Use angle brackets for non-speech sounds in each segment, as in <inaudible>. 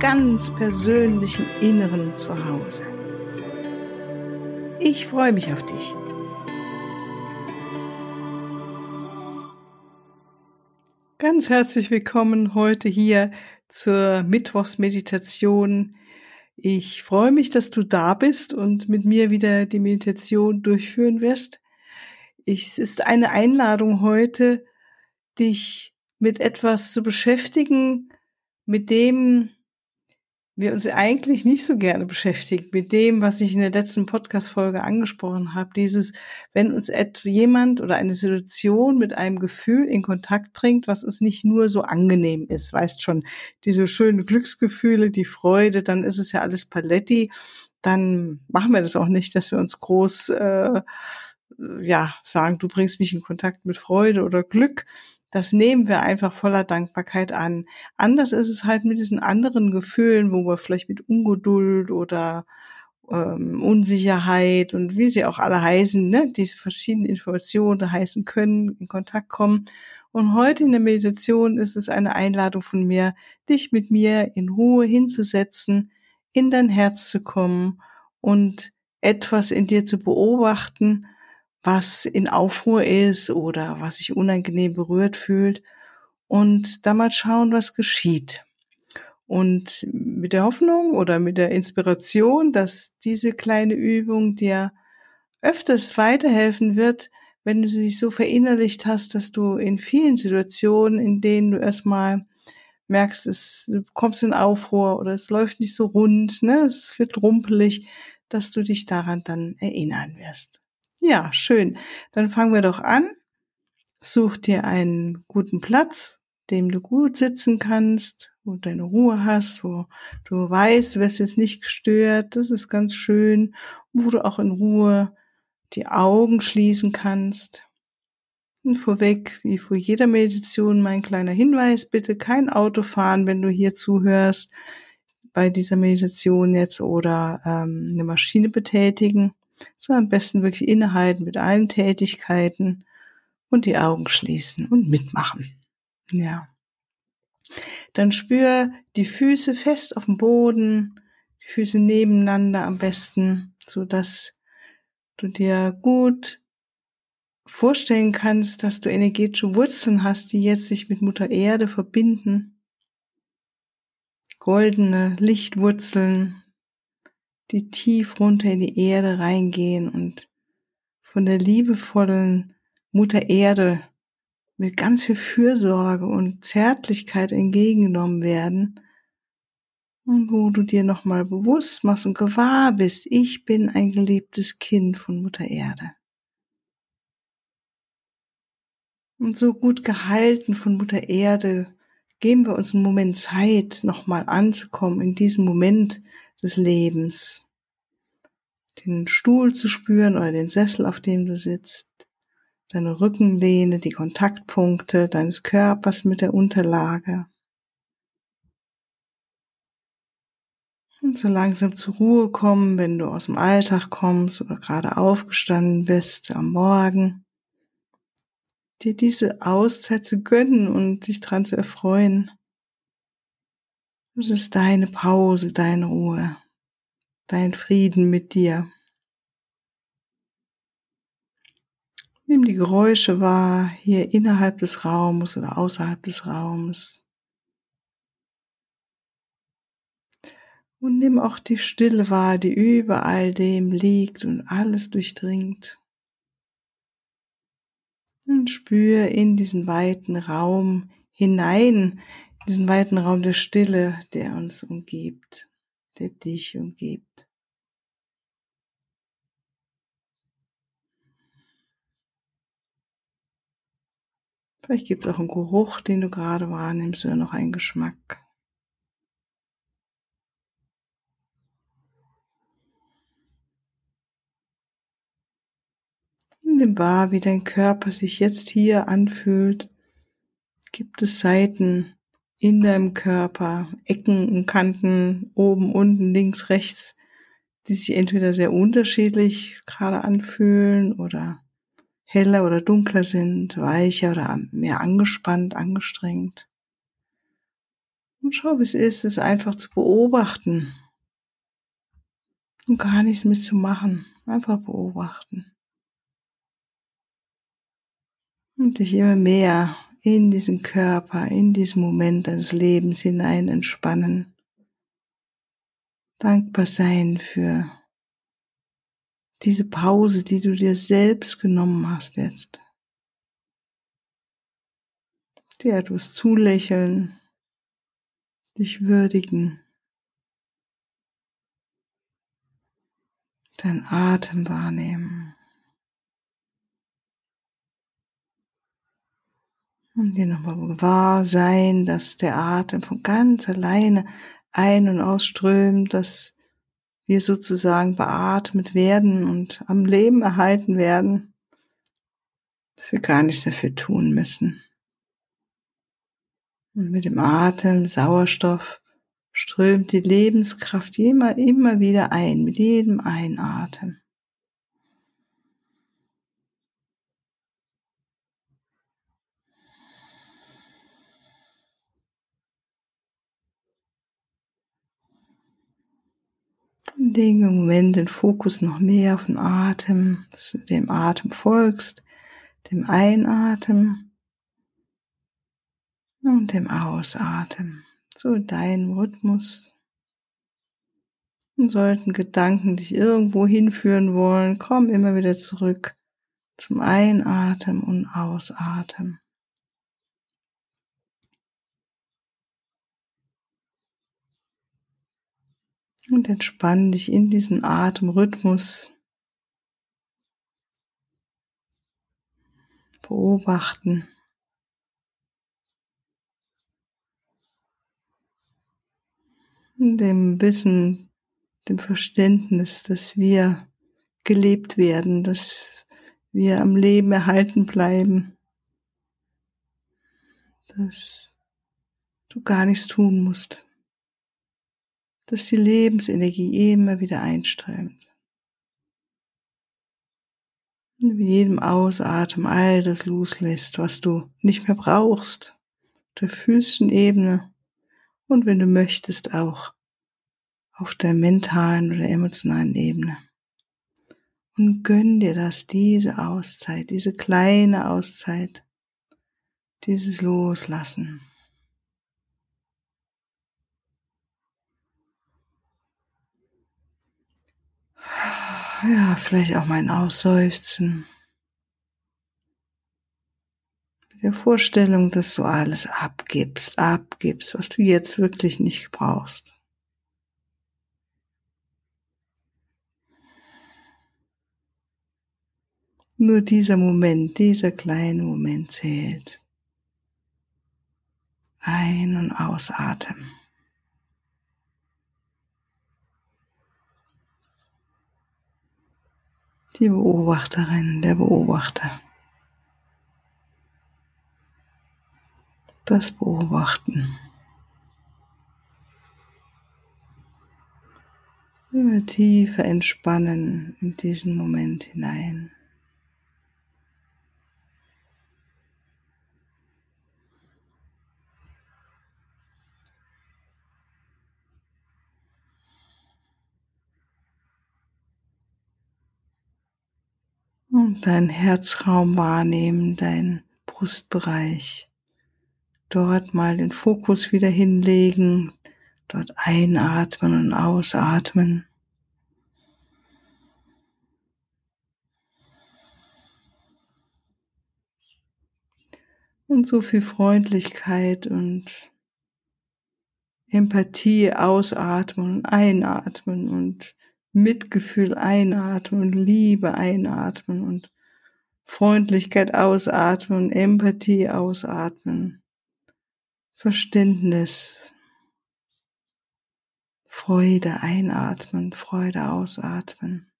ganz persönlichen Inneren zu Hause. Ich freue mich auf dich. Ganz herzlich willkommen heute hier zur Mittwochsmeditation. Ich freue mich, dass du da bist und mit mir wieder die Meditation durchführen wirst. es ist eine Einladung heute, dich mit etwas zu beschäftigen, mit dem wir uns eigentlich nicht so gerne beschäftigen, mit dem, was ich in der letzten Podcast-Folge angesprochen habe. Dieses, wenn uns jemand oder eine Situation mit einem Gefühl in Kontakt bringt, was uns nicht nur so angenehm ist, weißt schon, diese schönen Glücksgefühle, die Freude, dann ist es ja alles Paletti, dann machen wir das auch nicht, dass wir uns groß, äh, ja, sagen, du bringst mich in Kontakt mit Freude oder Glück, das nehmen wir einfach voller Dankbarkeit an. Anders ist es halt mit diesen anderen Gefühlen, wo wir vielleicht mit Ungeduld oder ähm, Unsicherheit und wie sie auch alle heißen, ne, diese verschiedenen Informationen heißen können, in Kontakt kommen. Und heute in der Meditation ist es eine Einladung von mir, dich mit mir in Ruhe hinzusetzen, in dein Herz zu kommen und etwas in dir zu beobachten, was in Aufruhr ist oder was sich unangenehm berührt fühlt und da mal schauen, was geschieht. Und mit der Hoffnung oder mit der Inspiration, dass diese kleine Übung dir öfters weiterhelfen wird, wenn du sie so verinnerlicht hast, dass du in vielen Situationen, in denen du erstmal merkst, es du kommst in Aufruhr oder es läuft nicht so rund, ne, es wird rumpelig, dass du dich daran dann erinnern wirst. Ja, schön. Dann fangen wir doch an. Such dir einen guten Platz, dem du gut sitzen kannst, wo du deine Ruhe hast, wo du weißt, du wirst jetzt nicht gestört. Das ist ganz schön, wo du auch in Ruhe die Augen schließen kannst. Und vorweg, wie vor jeder Meditation, mein kleiner Hinweis, bitte kein Auto fahren, wenn du hier zuhörst bei dieser Meditation jetzt oder ähm, eine Maschine betätigen. So am besten wirklich innehalten mit allen Tätigkeiten und die Augen schließen und mitmachen. Ja. Dann spür die Füße fest auf dem Boden, die Füße nebeneinander am besten, so dass du dir gut vorstellen kannst, dass du energetische Wurzeln hast, die jetzt sich mit Mutter Erde verbinden. Goldene Lichtwurzeln, die tief runter in die Erde reingehen und von der liebevollen Mutter Erde mit ganz viel Fürsorge und Zärtlichkeit entgegengenommen werden und wo du dir nochmal bewusst machst und gewahr bist, ich bin ein geliebtes Kind von Mutter Erde. Und so gut gehalten von Mutter Erde geben wir uns einen Moment Zeit, nochmal anzukommen in diesem Moment des Lebens. Den Stuhl zu spüren oder den Sessel, auf dem du sitzt, deine Rückenlehne, die Kontaktpunkte deines Körpers mit der Unterlage. Und so langsam zur Ruhe kommen, wenn du aus dem Alltag kommst oder gerade aufgestanden bist am Morgen. Dir diese Auszeit zu gönnen und dich dran zu erfreuen. Es ist deine Pause, deine Ruhe, dein Frieden mit dir. Nimm die Geräusche wahr, hier innerhalb des Raumes oder außerhalb des Raumes. Und nimm auch die Stille wahr, die über all dem liegt und alles durchdringt. Und spür in diesen weiten Raum hinein, diesen weiten Raum der Stille, der uns umgibt, der dich umgibt. Vielleicht gibt es auch einen Geruch, den du gerade wahrnimmst oder noch einen Geschmack. In dem Bar, wie dein Körper sich jetzt hier anfühlt, gibt es Seiten, in deinem Körper, Ecken und Kanten, oben, unten, links, rechts, die sich entweder sehr unterschiedlich gerade anfühlen oder heller oder dunkler sind, weicher oder mehr angespannt, angestrengt. Und schau, wie es ist, es einfach zu beobachten und gar nichts mitzumachen, einfach beobachten. Und dich immer mehr in diesen Körper, in diesen Moment deines Lebens hinein entspannen. Dankbar sein für diese Pause, die du dir selbst genommen hast jetzt. Dir etwas zulächeln, dich würdigen, deinen Atem wahrnehmen. Und dir nochmal wahr sein, dass der Atem von ganz alleine ein- und ausströmt, dass wir sozusagen beatmet werden und am Leben erhalten werden, dass wir gar nichts dafür tun müssen. Und mit dem Atem, Sauerstoff, strömt die Lebenskraft immer, immer wieder ein, mit jedem Einatmen. Lege im Moment den Fokus noch mehr auf den Atem, dass du dem Atem folgst, dem Einatmen und dem Ausatmen, so dein Rhythmus. Und sollten Gedanken dich irgendwo hinführen wollen, komm immer wieder zurück zum Einatmen und Ausatmen. Und entspann dich in diesen Atemrhythmus. Beobachten. Dem Wissen, dem Verständnis, dass wir gelebt werden, dass wir am Leben erhalten bleiben, dass du gar nichts tun musst dass die Lebensenergie immer wieder einströmt. Und mit jedem Ausatmen all das loslässt, was du nicht mehr brauchst, der physischen Ebene und wenn du möchtest auch auf der mentalen oder emotionalen Ebene. Und gönn dir das, diese Auszeit, diese kleine Auszeit, dieses Loslassen. Ja, vielleicht auch mal ein Ausseufzen. Mit der Vorstellung, dass du alles abgibst, abgibst, was du jetzt wirklich nicht brauchst. Nur dieser Moment, dieser kleine Moment zählt. Ein- und ausatmen. Die Beobachterin, der Beobachter. Das Beobachten. Immer tiefer entspannen in diesen Moment hinein. Und deinen Herzraum wahrnehmen, deinen Brustbereich. Dort mal den Fokus wieder hinlegen, dort einatmen und ausatmen. Und so viel Freundlichkeit und Empathie ausatmen und einatmen und Mitgefühl einatmen, Liebe einatmen und Freundlichkeit ausatmen, Empathie ausatmen, Verständnis, Freude einatmen, Freude ausatmen,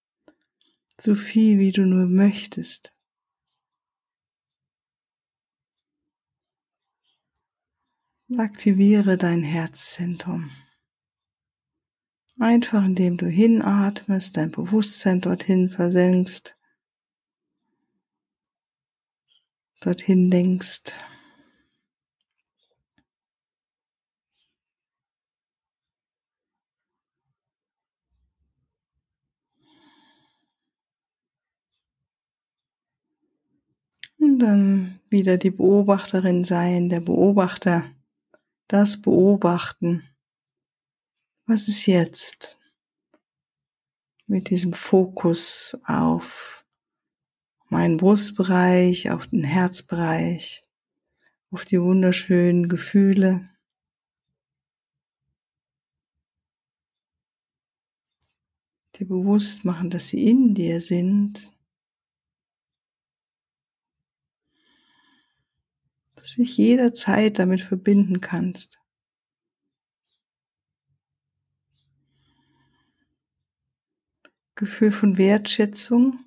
so viel wie du nur möchtest. Aktiviere dein Herzzentrum. Einfach indem du hinatmest, dein Bewusstsein dorthin versenkst, dorthin denkst. Und dann wieder die Beobachterin sein, der Beobachter, das Beobachten. Was ist jetzt mit diesem Fokus auf meinen Brustbereich, auf den Herzbereich, auf die wunderschönen Gefühle? Dir bewusst machen, dass sie in dir sind dass du dich jederzeit damit verbinden kannst. Gefühl von Wertschätzung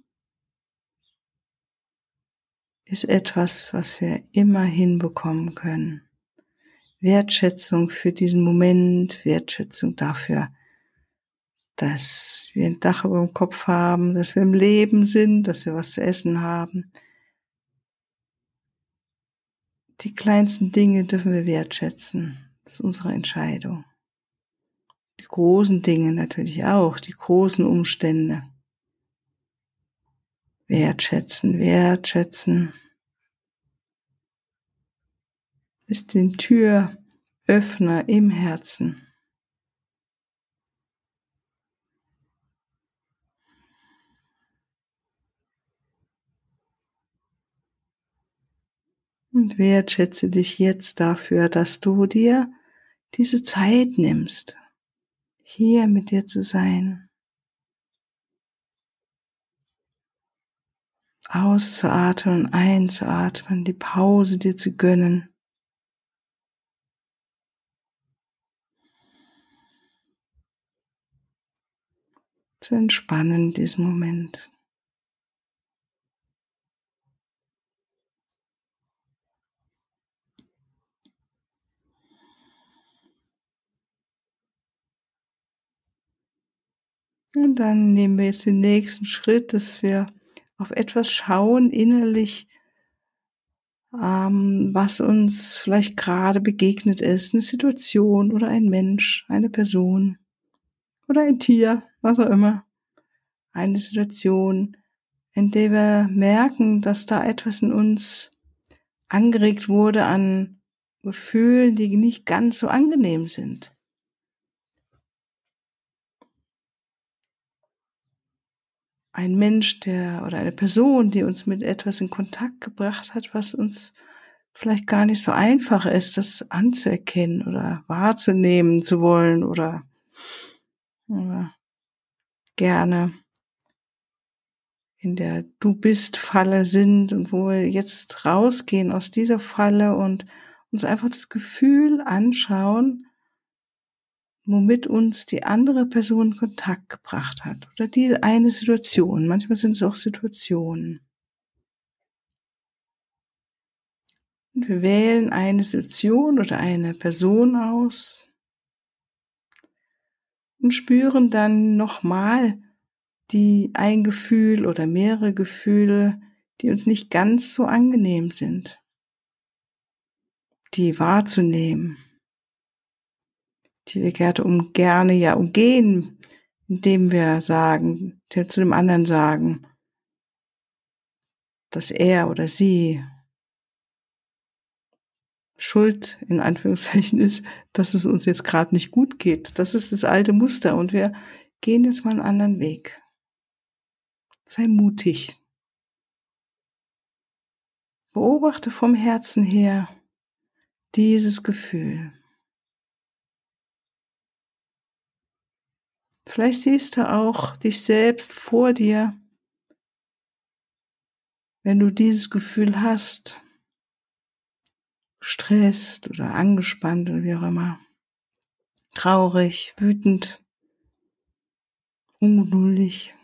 ist etwas, was wir immer hinbekommen können. Wertschätzung für diesen Moment, Wertschätzung dafür, dass wir ein Dach über dem Kopf haben, dass wir im Leben sind, dass wir was zu essen haben, die kleinsten Dinge dürfen wir wertschätzen. Das ist unsere Entscheidung. Die großen Dinge natürlich auch, die großen Umstände. Wertschätzen, wertschätzen. Ist den Türöffner im Herzen. Und wertschätze dich jetzt dafür, dass du dir diese Zeit nimmst, hier mit dir zu sein. Auszuatmen und einzuatmen, die Pause dir zu gönnen. Zu entspannen in diesem Moment. Und dann nehmen wir jetzt den nächsten Schritt, dass wir auf etwas schauen innerlich, ähm, was uns vielleicht gerade begegnet ist, eine Situation oder ein Mensch, eine Person oder ein Tier, was auch immer. Eine Situation, in der wir merken, dass da etwas in uns angeregt wurde an Gefühlen, die nicht ganz so angenehm sind. Ein Mensch, der oder eine Person, die uns mit etwas in Kontakt gebracht hat, was uns vielleicht gar nicht so einfach ist, das anzuerkennen oder wahrzunehmen zu wollen oder, oder gerne in der Du bist Falle sind und wo wir jetzt rausgehen aus dieser Falle und uns einfach das Gefühl anschauen, womit uns die andere Person Kontakt gebracht hat oder die eine Situation. Manchmal sind es auch Situationen. Und wir wählen eine Situation oder eine Person aus und spüren dann nochmal die ein Gefühl oder mehrere Gefühle, die uns nicht ganz so angenehm sind, die wahrzunehmen die wir gerne, um, gerne ja umgehen, indem wir sagen, zu dem anderen sagen, dass er oder sie Schuld in Anführungszeichen <laughs> ist, dass es uns jetzt gerade nicht gut geht. Das ist das alte Muster und wir gehen jetzt mal einen anderen Weg. Sei mutig. Beobachte vom Herzen her dieses Gefühl. Vielleicht siehst du auch dich selbst vor dir, wenn du dieses Gefühl hast, stresst oder angespannt oder wie auch immer, traurig, wütend, ungeduldig.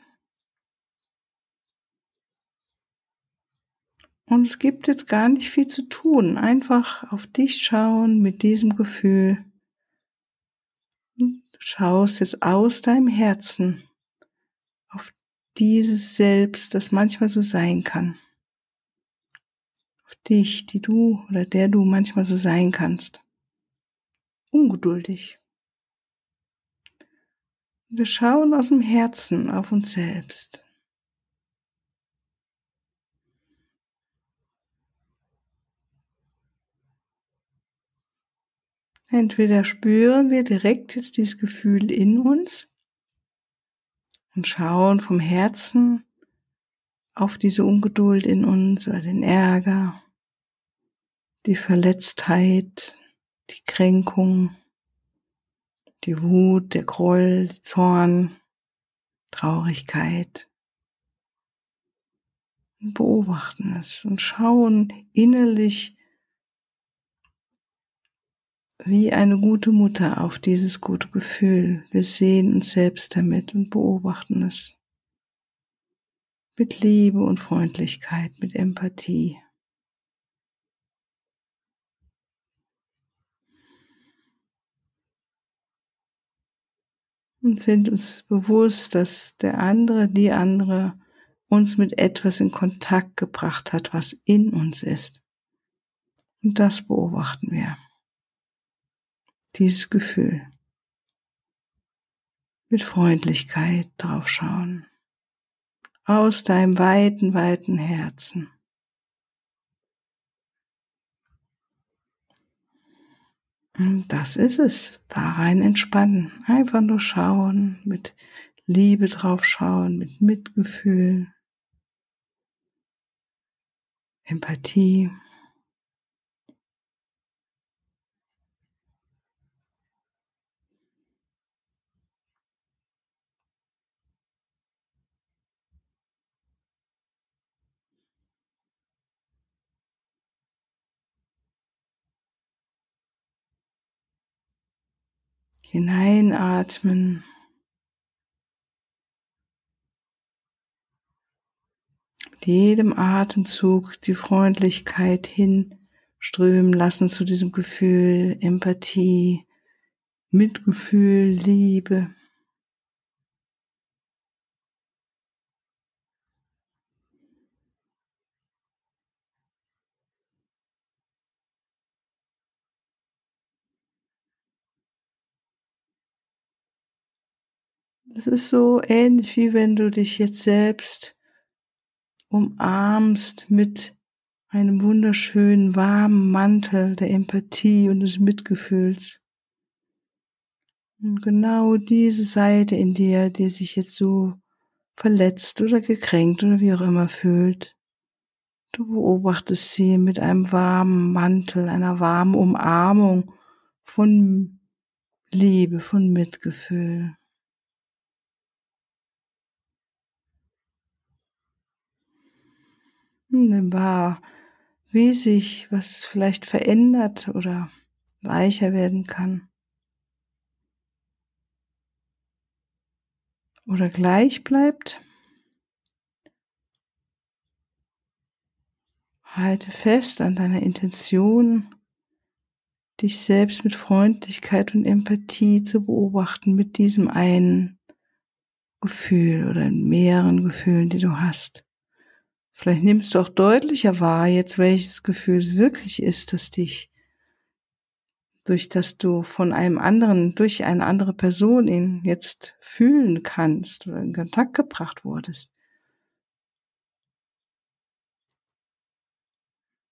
Und es gibt jetzt gar nicht viel zu tun. Einfach auf dich schauen mit diesem Gefühl. Schaust jetzt aus deinem Herzen auf dieses Selbst, das manchmal so sein kann. Auf dich, die du oder der du manchmal so sein kannst. Ungeduldig. Wir schauen aus dem Herzen auf uns selbst. Entweder spüren wir direkt jetzt dieses Gefühl in uns und schauen vom Herzen auf diese Ungeduld in uns oder den Ärger, die Verletztheit, die Kränkung, die Wut, der Groll, der Zorn, Traurigkeit. Und beobachten es und schauen innerlich wie eine gute Mutter auf dieses gute Gefühl. Wir sehen uns selbst damit und beobachten es. Mit Liebe und Freundlichkeit, mit Empathie. Und sind uns bewusst, dass der andere, die andere uns mit etwas in Kontakt gebracht hat, was in uns ist. Und das beobachten wir dieses Gefühl mit Freundlichkeit draufschauen. Aus deinem weiten, weiten Herzen. Und das ist es. Da rein entspannen. Einfach nur schauen, mit Liebe draufschauen, mit Mitgefühl, Empathie. Hineinatmen. Mit jedem Atemzug die Freundlichkeit hinströmen lassen zu diesem Gefühl, Empathie, Mitgefühl, Liebe. Das ist so ähnlich wie wenn du dich jetzt selbst umarmst mit einem wunderschönen warmen Mantel der Empathie und des Mitgefühls. Und genau diese Seite in dir, die sich jetzt so verletzt oder gekränkt oder wie auch immer fühlt, du beobachtest sie mit einem warmen Mantel, einer warmen Umarmung von Liebe, von Mitgefühl. Wahr, wie sich was vielleicht verändert oder weicher werden kann. Oder gleich bleibt. Halte fest an deiner Intention, dich selbst mit Freundlichkeit und Empathie zu beobachten mit diesem einen Gefühl oder mehreren Gefühlen, die du hast. Vielleicht nimmst du auch deutlicher wahr jetzt, welches Gefühl es wirklich ist, das dich durch das du von einem anderen, durch eine andere Person ihn jetzt fühlen kannst oder in Kontakt gebracht wurdest.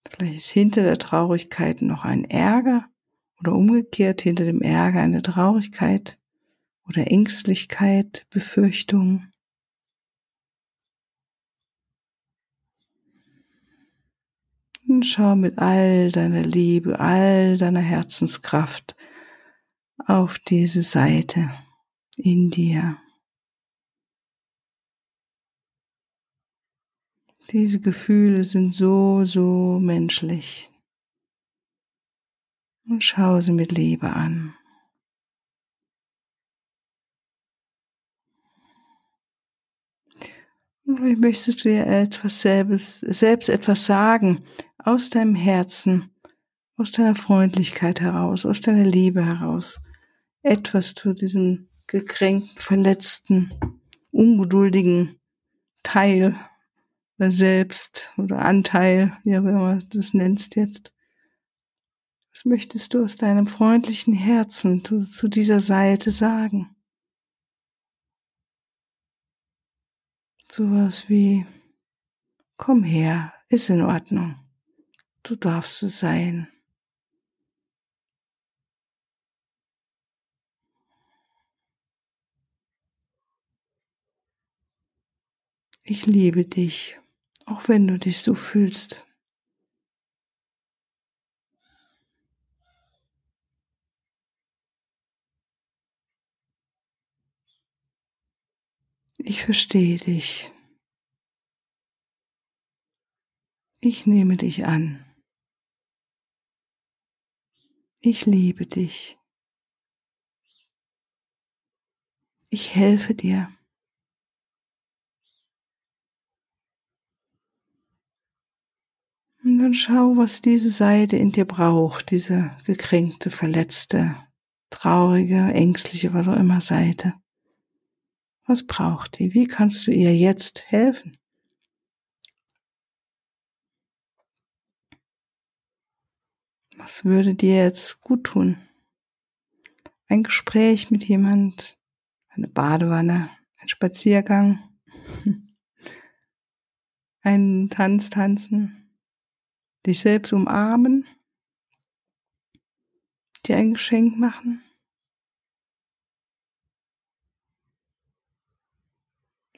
Vielleicht ist hinter der Traurigkeit noch ein Ärger oder umgekehrt hinter dem Ärger eine Traurigkeit oder Ängstlichkeit, Befürchtung. Und schau mit all deiner Liebe, all deiner Herzenskraft auf diese Seite in dir. Diese Gefühle sind so, so menschlich. Und schau sie mit Liebe an. Und vielleicht möchtest du dir etwas selbst, selbst etwas sagen aus deinem Herzen, aus deiner Freundlichkeit heraus, aus deiner Liebe heraus. Etwas zu diesem gekränkten, verletzten, ungeduldigen Teil oder Selbst oder Anteil, wie auch immer du das nennst jetzt. Was möchtest du aus deinem freundlichen Herzen zu, zu dieser Seite sagen? Sowas wie, komm her, ist in Ordnung. Du darfst es sein. Ich liebe dich, auch wenn du dich so fühlst. Ich verstehe dich. Ich nehme dich an. Ich liebe dich. Ich helfe dir. Und dann schau, was diese Seite in dir braucht, diese gekränkte, verletzte, traurige, ängstliche, was auch immer Seite. Was braucht die? Wie kannst du ihr jetzt helfen? Was würde dir jetzt gut tun? Ein Gespräch mit jemand, eine Badewanne, ein Spaziergang, <laughs> ein Tanz tanzen, dich selbst umarmen, dir ein Geschenk machen.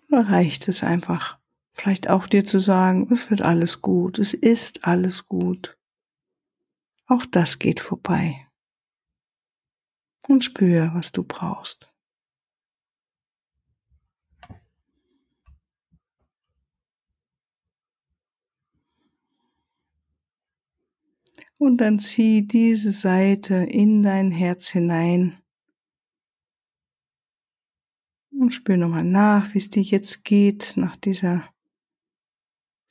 Oder reicht es einfach, vielleicht auch dir zu sagen, es wird alles gut, es ist alles gut. Auch das geht vorbei. Und spüre, was du brauchst. Und dann zieh diese Seite in dein Herz hinein und spür nochmal nach, wie es dir jetzt geht nach dieser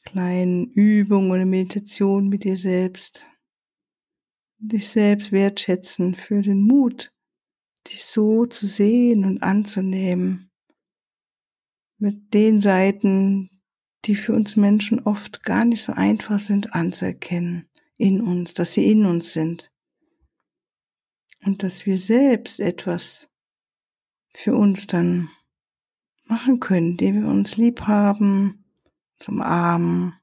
kleinen Übung oder Meditation mit dir selbst. Dich selbst wertschätzen für den Mut, dich so zu sehen und anzunehmen. Mit den Seiten, die für uns Menschen oft gar nicht so einfach sind anzuerkennen in uns, dass sie in uns sind. Und dass wir selbst etwas für uns dann machen können, indem wir uns lieb haben, zum Armen,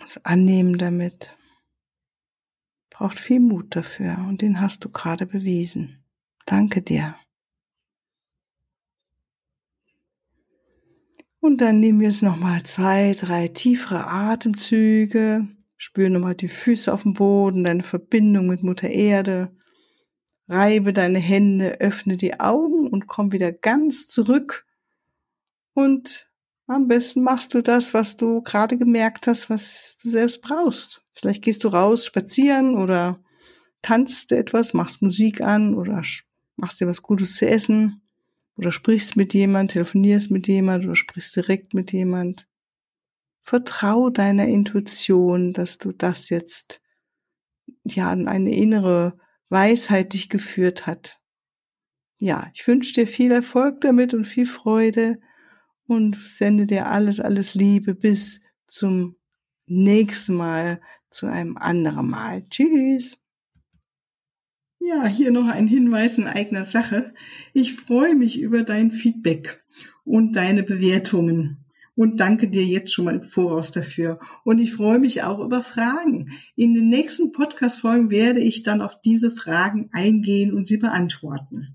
uns annehmen damit. Braucht viel Mut dafür und den hast du gerade bewiesen. Danke dir. Und dann nehmen wir jetzt nochmal zwei, drei tiefere Atemzüge. Spür nochmal die Füße auf dem Boden, deine Verbindung mit Mutter Erde. Reibe deine Hände, öffne die Augen und komm wieder ganz zurück. Und am besten machst du das, was du gerade gemerkt hast, was du selbst brauchst. Vielleicht gehst du raus, spazieren oder tanzt etwas, machst Musik an oder machst dir was Gutes zu essen oder sprichst mit jemand, telefonierst mit jemand oder sprichst direkt mit jemand. Vertrau deiner Intuition, dass du das jetzt ja an eine innere Weisheit dich geführt hat. Ja, ich wünsche dir viel Erfolg damit und viel Freude und sende dir alles, alles Liebe bis zum nächsten Mal, zu einem anderen Mal. Tschüss. Ja, hier noch ein Hinweis in eigener Sache. Ich freue mich über dein Feedback und deine Bewertungen und danke dir jetzt schon mal im Voraus dafür. Und ich freue mich auch über Fragen. In den nächsten Podcast-Folgen werde ich dann auf diese Fragen eingehen und sie beantworten.